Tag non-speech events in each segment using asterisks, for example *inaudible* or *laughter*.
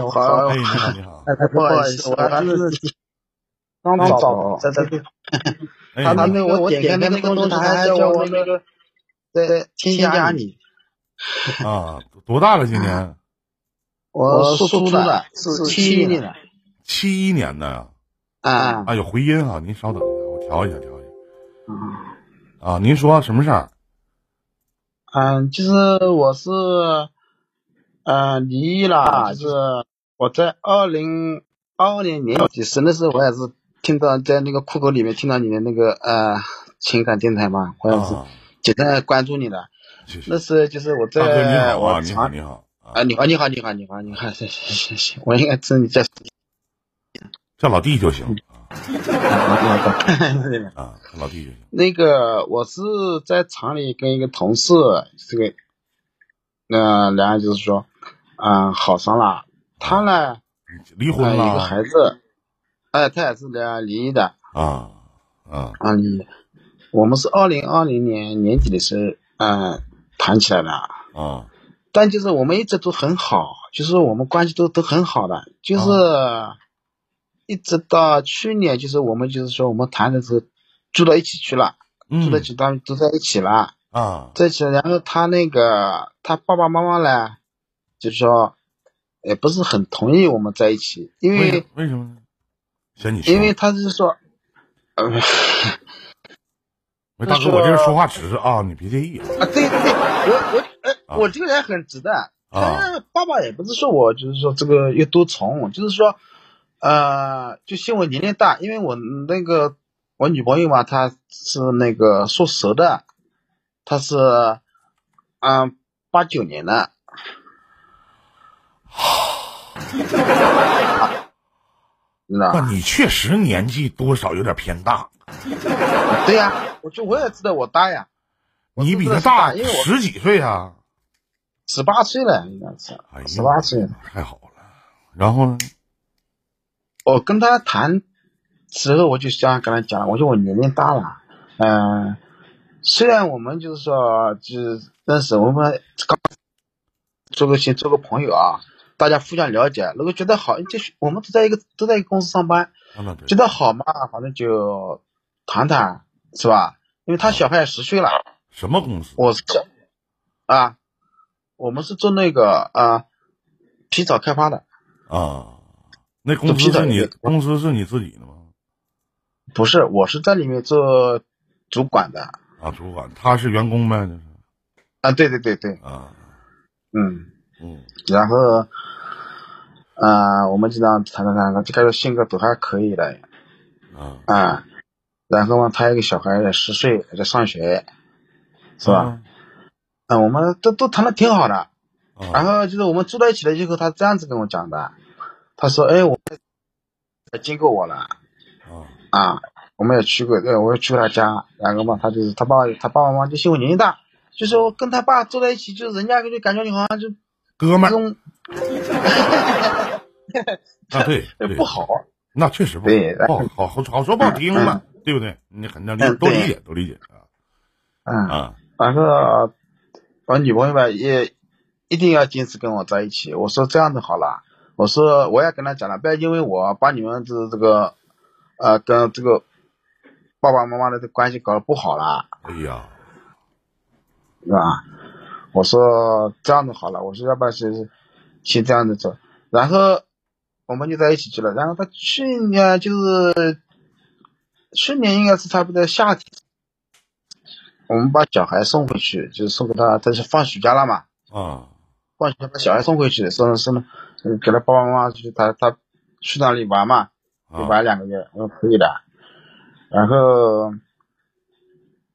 好，哎，你好，你好。哎，不好意思，我还是刚找在在哎，他那我点开那个东西，他还叫我那个在添加你。啊，多大了？今年我属猪的，是七一年的。七一年的呀。啊啊，有回音哈，您稍等一下，我调一下，调一下。啊啊，您说什么事儿？嗯，就是我是呃离异了，就是我在二零二二年年底生的时候，我也是听到在那个酷狗里面听到你的那个呃情感电台嘛，我也是就在关注你的。谢谢。那是就是我大哥你在好你好，你好你好，你好，你好，你好，你好，谢谢谢谢，我应该知你在。叫老弟就行 *laughs* 老弟就行。个我是在厂里跟一个同事，这个，呃，然后就是说，嗯、好上了。他呢，离婚了，有个孩子，哎、他也是两离异的，啊啊啊。我们是二零二零年年底的时候，嗯、谈起来的。啊但就是我们一直都很好，就是我们关系都都很好的，就是一直到去年，就是我们就是说我们谈的时候住到一起去了，住到一嗯起，他们都在一起了，啊在一起。然后他那个他爸爸妈妈呢，就是说也不是很同意我们在一起，因为为为什么呢？嫌你因为他是说，呃大哥，我这人说话直啊，你别介意啊，对对对，我我哎，啊我这个人很直的。啊他爸爸也不是说我就是说这个有多宠，就是说，呃，就嫌我年龄大，因为我那个我女朋友嘛，她是那个属蛇的，她是嗯八九年的？*laughs* 那你确实年纪多少有点偏大，对呀、我就我也知道我大呀，你比他大大因为我十几岁啊！十八岁了，应该是哎，十八岁了。太好了。然后呢？我跟他谈时候，我就想跟他讲，我说我年龄大了，嗯、虽然我们就是说就是认识，我们刚做个先做个朋友啊，大家互相了解，如果觉得好，就是我们都在一个都在一个公司上班，啊觉得好嘛，反正就谈谈，是吧？因为他小孩也十岁了，什么公司？我是啊，我们是做那个啊皮草开发的，啊，那公司是你公司是你自己的吗？不是，我是在里面做主管的啊，主管，他是员工呗，就是啊，对对对对，啊，嗯。嗯然后，呃，我们经常谈谈谈，就感觉性格都还可以的，啊，啊，然后嘛，他有个小孩也十岁，在上学，是吧？嗯，我们都都谈的挺好的。啊？然后就是我们住在一起了以后，他这样子跟我讲的，他说：“哎，我也经过我了啊啊，我们也去过，对，我也去过他家。然后嘛，他就是他爸他爸爸妈妈就嫌我年龄大，就说我跟他爸坐在一起，就是人家就感觉你好像就哥们儿，啊对 *laughs* 对。不，好。”那确实不对好，不好好好好说不好听嘛，对不对？你很能理理解都理解啊嗯，啊。然后我女朋友吧也一定要坚持跟我在一起。我说这样子好了，我说我也跟她讲了，不要因为我把你们这这个呃跟这个爸爸妈妈的关系搞得不好了，哎呀，是吧？我说这样子好了，我说要不然是先这样子走，然后我们就在一起去了。然后他去年就是去年应该是差不多夏天，我们把小孩送回去，就是送给他，他是放暑假了嘛，啊放暑假把小孩送回去，送送了，嗯给他爸爸妈妈去他他去那里玩嘛，就啊玩两个月，我说可以的。然后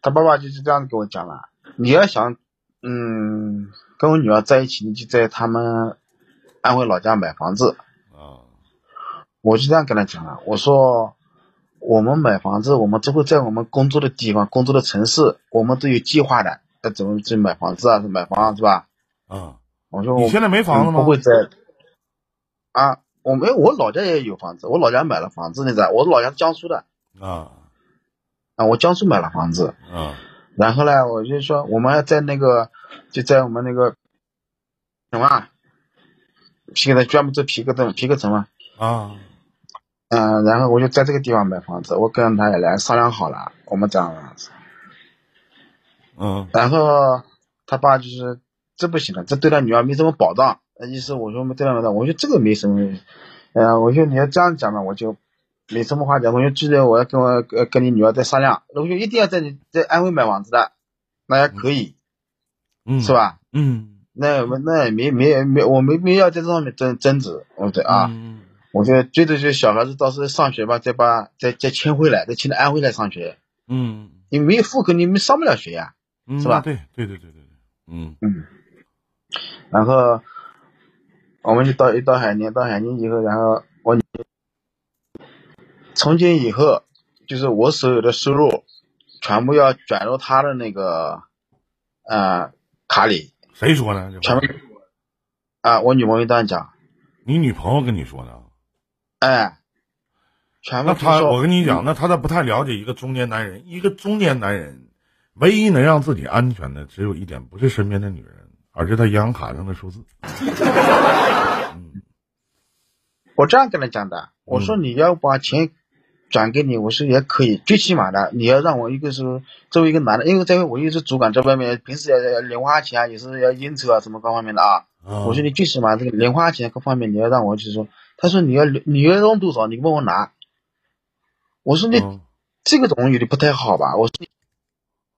他爸爸就是这样子跟我讲了，你要想嗯跟我女儿在一起，呢就在他们安徽老家买房子。啊我就这样跟他讲了，我说我们买房子，我们都会在我们工作的地方、工作的城市，我们都有计划的，要怎么去买房子啊，买房是吧？啊！我说我你现在没房子吗？嗯不会在啊，我没，我老家也有房子，我老家买了房子，你知道，我老家是江苏的啊啊，我江苏买了房子，啊然后呢，我就说我们要在那个就在我们那个什么啊，现在专门做皮革的皮革城嘛。啊，嗯，然后我就在这个地方买房子，我跟他也来商量好了，我们这样子。嗯然后他爸就是这不行了，这对他女儿没什么保障。呃意思我说对他保障，我说这个没什么，呃，我说你要这样讲嘛，我就没什么话讲。我就记得我要跟我呃跟你女儿再商量，我说一定要在你在安徽买房子的，那也可以，嗯，是？吧？嗯那我那也没没没，我没没要在这上面争争执，我对啊，嗯我觉得最多就是小孩子到时候上学吧，再把再再迁回来，再迁到安徽来上学。嗯你没有户口，你们上不了学呀。嗯，是吧对对对对对对，嗯嗯，然后我们就到一到海宁，到海宁以后，然后我从今以后，就是我所有的收入全部要转入他的那个呃卡里，谁说的？全部啊、我女朋友这样讲，你女朋友跟你说的？哎，全部那他，我跟你讲，那他都不太了解一个中年男人。一个中年男人，唯一能让自己安全的，只有一点，不是身边的女人，而是他银行卡上的数字。*laughs* 嗯我这样跟他讲的，我说你要把钱转给你，我说也可以，最起码的你要让我一个是作为一个男的，因为在我又是主管在外面，平时要要零花钱啊，也是要应酬啊，什么各方面的啊。啊我说你最起码这个零花钱各方面你要让我就是说，他说你要你要用多少，你问我拿。我说你嗯这个东西有点不太好吧？我说你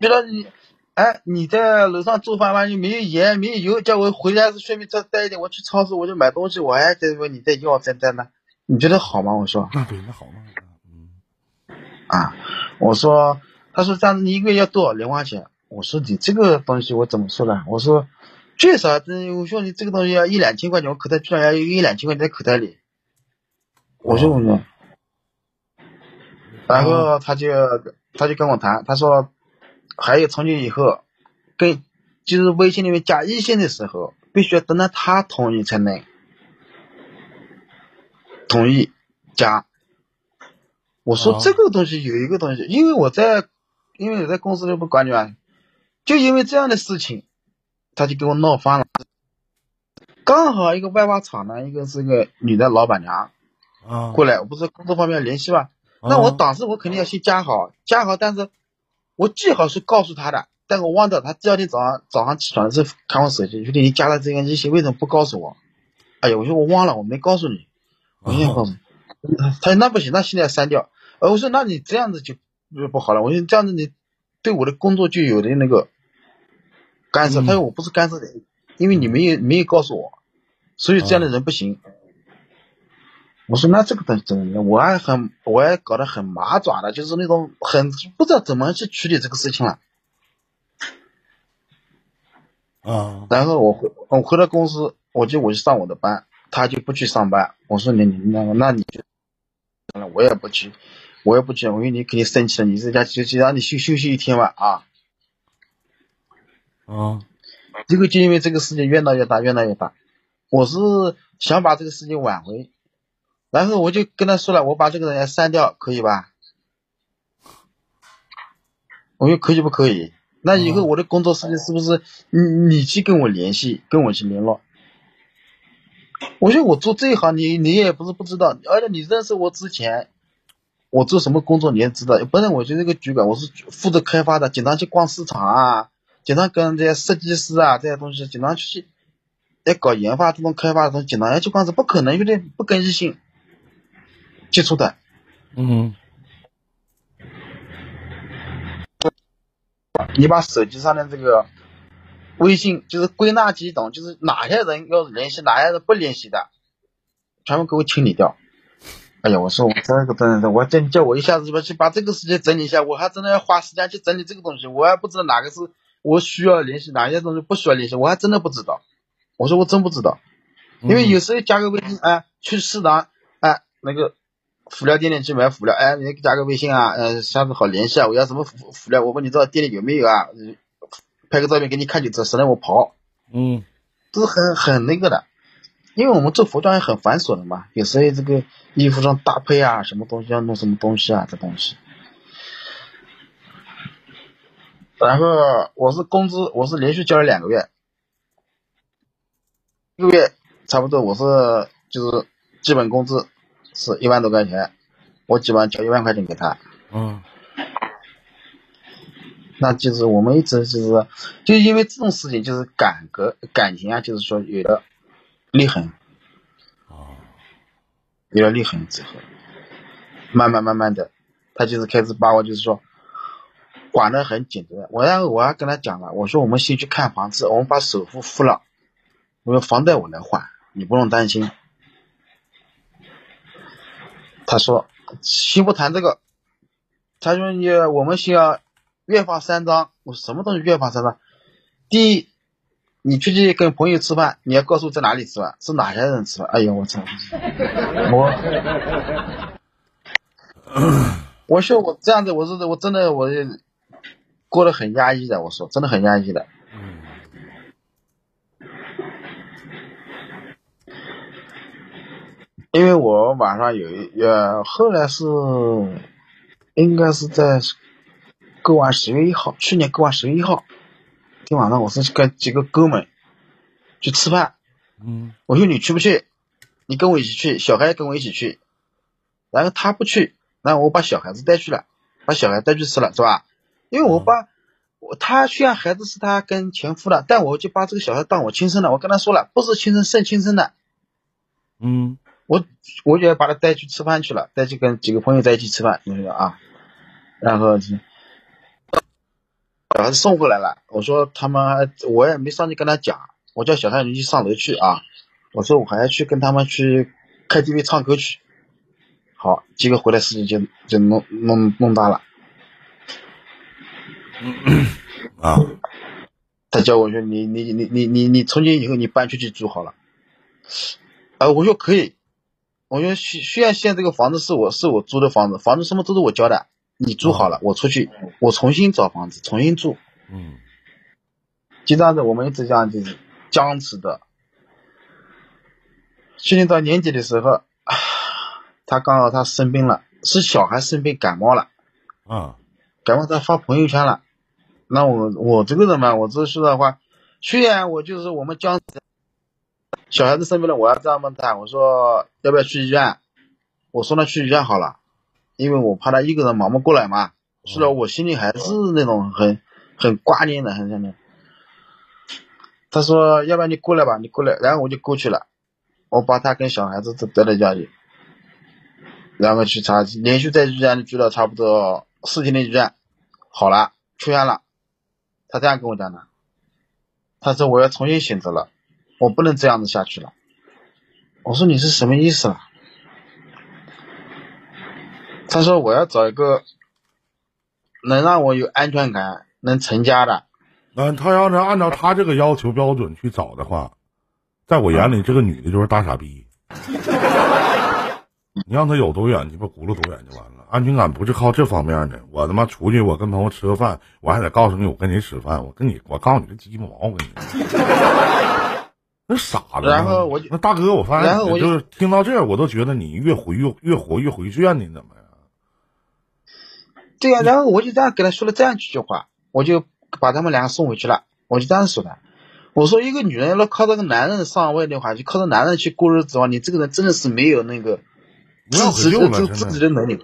觉得你，哎，你在楼上做饭嘛，又没有盐没有油，叫我回来是顺便再带一点，我去超市我就买东西，我还在问你再要再带呢，你觉得好吗？我说那对，那好吗？啊，我说，他说这样子你一个月要多少零花钱？我说你这个东西我怎么说呢？我说最少，我说你这个东西要一两千块钱，我口袋最少要有一两千块钱在口袋里。我说我说，然后他就他就跟我谈，他说还有从今以后，跟就是微信里面加异性的时候，必须要等到他同意才能同意加。我说哦这个东西有一个东西，因为我在因为我在公司里不管理嘛，就因为这样的事情，他就给我闹翻了。刚好一个外包厂呢，一个是个女的老板娘啊，过来，我不是工作方面联系吧？那我当时我肯定要先加好，加好，但是我记好是告诉他的，但我忘掉，他第二天早上早上起床的时候看我手机，兄弟你加了这个微信，为什么不告诉我？哎呀，我说我忘了，我没告诉你，我先告诉你。他说那不行，那现在删掉。呃，我说那你这样子就就不好了，我说这样子你对我的工作就有的那个干涉。嗯他说我不是干涉的，因为你没有没有告诉我，所以这样的人不行。我说那这个东西怎么样？我还很我还搞得很麻爪的，就是那种很不知道怎么去处理这个事情了。啊然后我回我回到公司，我就我就上我的班，他就不去上班。我说你你那那你就，我也不去，我也不去，我说你肯定生气了，你在家就就让你休休息一天吧啊。啊这个就因为这个事情越闹越大，越闹越大。我是想把这个事情挽回，然后我就跟他说了，我把这个人删掉，可以吧？我说可以不可以？那以后我的工作事情是不是你你去跟我联系，跟我去联络？我说我做这一行，你你也不是不知道，而且你认识我之前，我做什么工作你也知道。本来我就这个主管，我是负责开发的，经常去逛市场啊，经常跟这些设计师啊这些东西，经常去在搞研发这种开发的东西，经常要去逛，是不可能有点不跟异性接触的。嗯你把手机上的这个微信就是归纳几种，就是哪些人要联系，哪些人不联系的，全部给我清理掉。哎呀，我说我这个真的，我真叫我一下子就去把这个事情整理一下，我还真的要花时间去整理这个东西，我还不知道哪个是我需要联系，哪些东西不需要联系，我还真的不知道。我说我真不知道，因为有时候加个微信，哎，去食堂，哎，那个辅料店里去买辅料，哎，你加个微信啊，呃，下次好联系啊，我要什么辅辅料，我问你知道店里有没有啊，呃拍个照片给你看就知道，省得我跑，嗯都是很很那个的。因为我们做服装也很繁琐的嘛，有时候这个衣服上搭配啊，什么东西要弄什么东西啊，这东西。然后我是工资，我是连续交了两个月，一个月差不多我是就是基本工资是一万多块钱，我基本上交一万块钱给他。嗯那就是我们一直就是，就因为这种事情，就是感隔感情啊，就是说有了裂痕，啊有了裂痕之后，慢慢慢慢的，他就是开始把我就是说管得很紧的。我然后我还跟他讲了，我说我们先去看房子，我们把首付付了，我说房贷我来还，你不用担心。他说先不谈这个，他说你我们先要月发三张。我说什么东西月发三张？第一，你出去跟朋友吃饭，你要告诉在哪里吃饭，是哪些人吃饭。哎呀，我操！我我说我这样子，我是我真的我过得很压抑的。我说真的很压抑的。嗯因为我晚上有一呃，后来是应该是在过完十月一号，去年过完十月一号，天晚上我是跟几个哥们去吃饭，嗯我说你去不去？你跟我一起去，小孩跟我一起去。然后他不去，然后我把小孩子带去了，把小孩带去吃了，是吧？因为我把我他虽然孩子是他跟前夫的，但我就把这个小孩当我亲生的。我跟他说了，不是亲生胜亲生的，嗯我我就要把他带去吃饭去了，带去跟几个朋友在一起吃饭，你说啊，然后就小孩子送回来了，我说他们我也没上去跟他讲，我叫小孩你去上楼去啊，我说我还要去跟他们去 KTV 唱歌去，好，结果回来事情就就弄弄弄大了，啊。他叫我说你你你你你你从今以后你搬出去住好了，啊，我说可以，我说虽虽然现在这个房子是我是我租的房子，房子什么都是我交的，你住好了，我出去我重新找房子重新住，嗯就这样子我们一直这样就是僵持的。去年到年底的时候，啊他刚好他生病了，是小孩生病感冒了。啊感冒他发朋友圈了，那我我这个人嘛，我这说的话，虽然我就是我们江小孩子生病了，我要这样问他，我说要不要去医院？我送他去医院好了，因为我怕他一个人忙不过来嘛。是的，我心里还是那种很很挂念的，很那种。他说要不然你过来吧，你过来，然后我就过去了，我把他跟小孩子都带到家里，然后去查，连续在医院里住了差不多四天的医院，好了，出院了。他这样跟我讲的，他说我要重新选择了，我不能这样子下去了。我说你是什么意思啊？他说我要找一个能让我有安全感、能成家的。嗯他要是按照他这个要求标准去找的话，在我眼里，这个女的就是大傻逼。*laughs* 你让他有多远，鸡巴轱辘多远就完了。安全感不是靠这方面的。我他妈出去，我跟朋友吃个饭，我还得告诉你我跟谁吃饭。我跟你，我告诉你这鸡巴毛，我跟你，那傻子。然后我就那大哥，我发然后我就现就是听到这儿，我都觉得你越回越越活越回旋，你怎么呀？对呀、然后我就这样给他说了这样几句话，我就把他们两个送回去了。我就这样说的，我说一个女人要靠这个男人上位的话，就靠着男人去过日子的话，你这个人真的是没有那个自己的自自己的能力，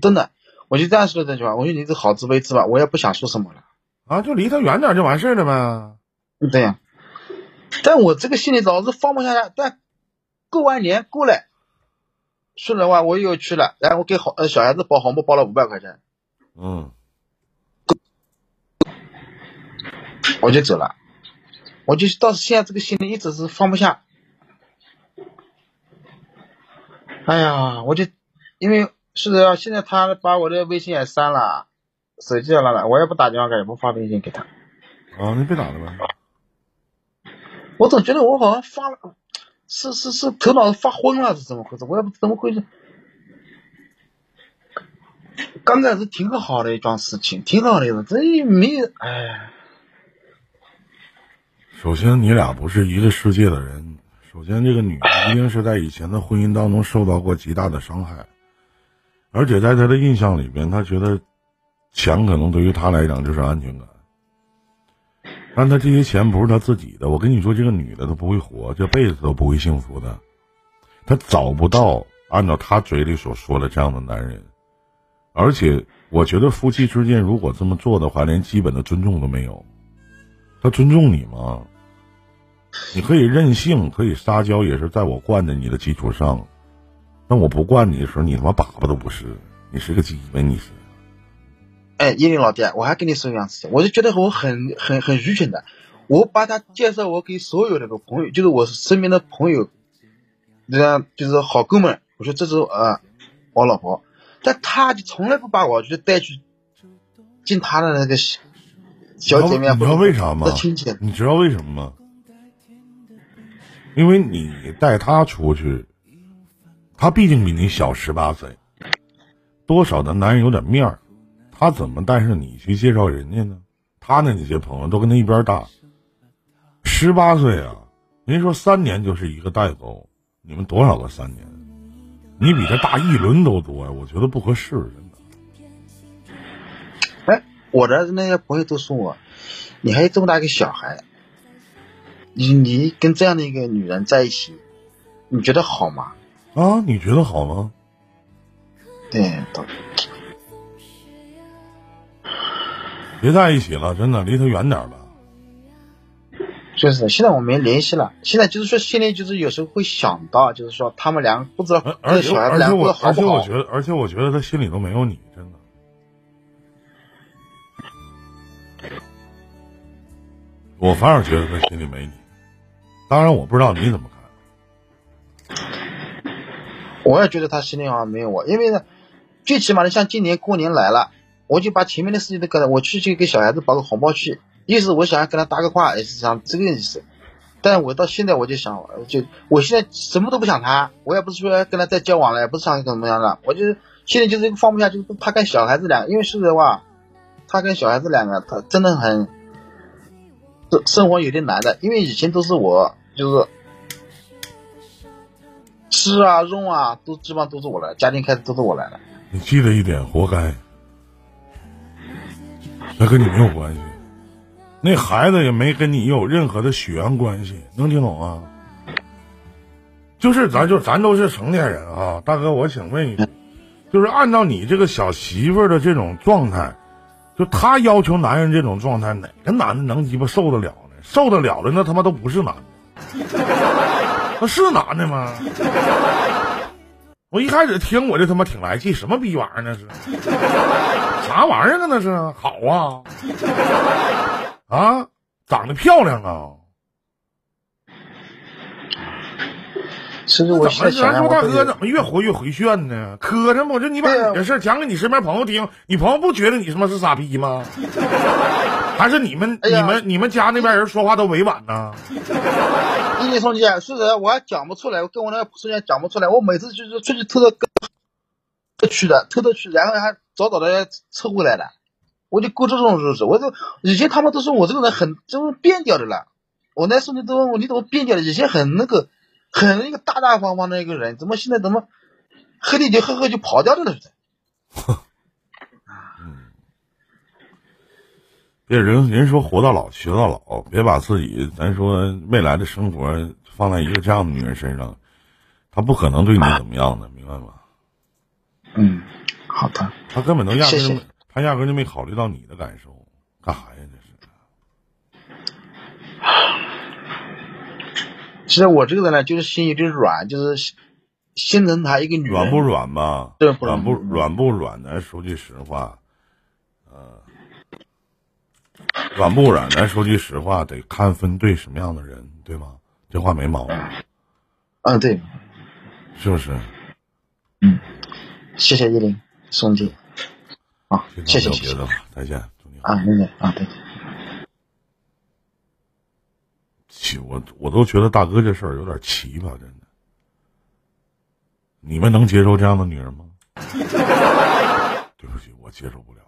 真的，我就这样说的这句话。我说你这好自为之吧，我也不想说什么了。啊，就离他远点就完事儿了呗。对呀、但我这个心里老是放不下来。但过完年过来，说实话我又去了，然后我给好呃小孩子包红包包了五百块钱，嗯我就走了。我就到现在这个心里一直是放不下。哎呀，我就因为是的，现在他把我的微信也删了，手机也拿了，我也不打电话给，也不发微信给他。啊，你别打了呗。我总觉得我好像发了，是是是头脑发昏了，是怎么回事？我也不知怎么回事。刚开始挺好的一桩事情，挺好的，这也没，哎，首先，你俩不是一个世界的人。首先，这个女的一定是在以前的婚姻当中受到过极大的伤害，而且在她的印象里边，她觉得钱可能对于她来讲就是安全感。但他这些钱不是他自己的。我跟你说，这个女的她不会活，这辈子都不会幸福的。她找不到按照她嘴里所说的这样的男人，而且我觉得夫妻之间如果这么做的话，连基本的尊重都没有。他尊重你吗？你可以任性，可以撒娇，也是在我惯着你的基础上。那我不惯你的时候，你他妈粑粑都不是，你是个鸡巴，你是。哎，叶林老弟，我还跟你说一样事情，我就觉得我很很很愚蠢的，我把他介绍我给所有那个朋友，就是我身边的朋友，这样就是好哥们，我说这是呃我老婆，但他就从来不把我就带去进他的那个小姐妹，你知道为啥吗？亲戚，你知道为什么吗？因为你带他出去，他毕竟比你小十八岁，多少的男人有点面儿。他怎么带上你去介绍人家呢？他的那些朋友都跟他一边大，十八岁啊！人说三年就是一个代沟，你们多少个三年？你比他大一轮都多呀！我觉得不合适，真的。哎，我的那些朋友都说我，你还有这么大一个小孩，你你跟这样的一个女人在一起，你觉得好吗？啊，你觉得好吗？对，别在一起了，真的离他远点吧。就是，现在我没联系了。现在就是说，现在就是有时候会想到，就是说他们两个不知道，而且而且我而且我觉得，而且我觉得他心里都没有你，真的。我反而觉得他心里没你。当然，我不知道你怎么看。我也觉得他心里好像没有我，因为呢，最起码的像今年过年来了。我就把前面的事情都跟了，我去去给小孩子包个红包去，意思我想要跟他搭个话，也是想这个意思。但我到现在我就想，就我现在什么都不想谈，我也不是说跟他再交往了，也不是想怎么样的，我就现在就是放不下，就是怕跟小孩子两，因为说实话，他跟小孩子两个，他真的很生生活有点难的，因为以前都是我，就是吃啊、用啊，都基本上都是我来，家庭开支都是我来的。你记得一点，活该。那跟你没有关系，那孩子也没跟你有任何的血缘关系，能听懂啊？就是咱就咱都是成年人啊，大哥，我想问一句，就是按照你这个小媳妇的这种状态，就她要求男人这种状态，哪个男的能鸡巴受得了呢？受得了的那他妈都不是男的，那是男的吗？我一开始听我就他妈挺来气，什么逼玩意儿那是？啥玩意儿啊？那是好啊，啊，长得漂亮啊。其实我怎么咱说大哥怎么越活越回旋呢？磕碜不？就你把你的事讲给你身边朋友听，你朋友不觉得你他妈是傻逼吗？还是你们你们你们家那边人说话都委婉呢？*laughs* 一林兄弟，是的，我还讲不出来，我跟我那个兄弟讲不出来。我每次就是出去偷偷跟去的，偷偷去，然后还早早的凑过来了。我就过这种日子，我就以前他们都说我这个人很就是变掉的了。我那兄弟都问我你怎么变掉的？以前很那个，很一个大大方方的一个人，怎么现在怎么喝点酒喝喝就跑掉了 *laughs* 呢？别人人说活到老学到老，别把自己咱说未来的生活放在一个这样的女人身上，她不可能对你怎么样的，明白吗？嗯，好的。他根本都压根，他压根就没考虑到你的感受，干啥呀？这是。其实我这个人呢，就是心有点软，就是心疼他一个女人。软不软吧？对，软不软不软的，说句实话，呃。软不软？咱说句实话，得看分对什么样的人，对吗？这话没毛病。啊，对，是不是？嗯，谢谢依林兄弟。啊，谢谢别的了，再见。啊，再见啊，再见。奇，我我都觉得大哥这事儿有点奇葩，真的。你们能接受这样的女人吗？*laughs* 对不起，我接受不了。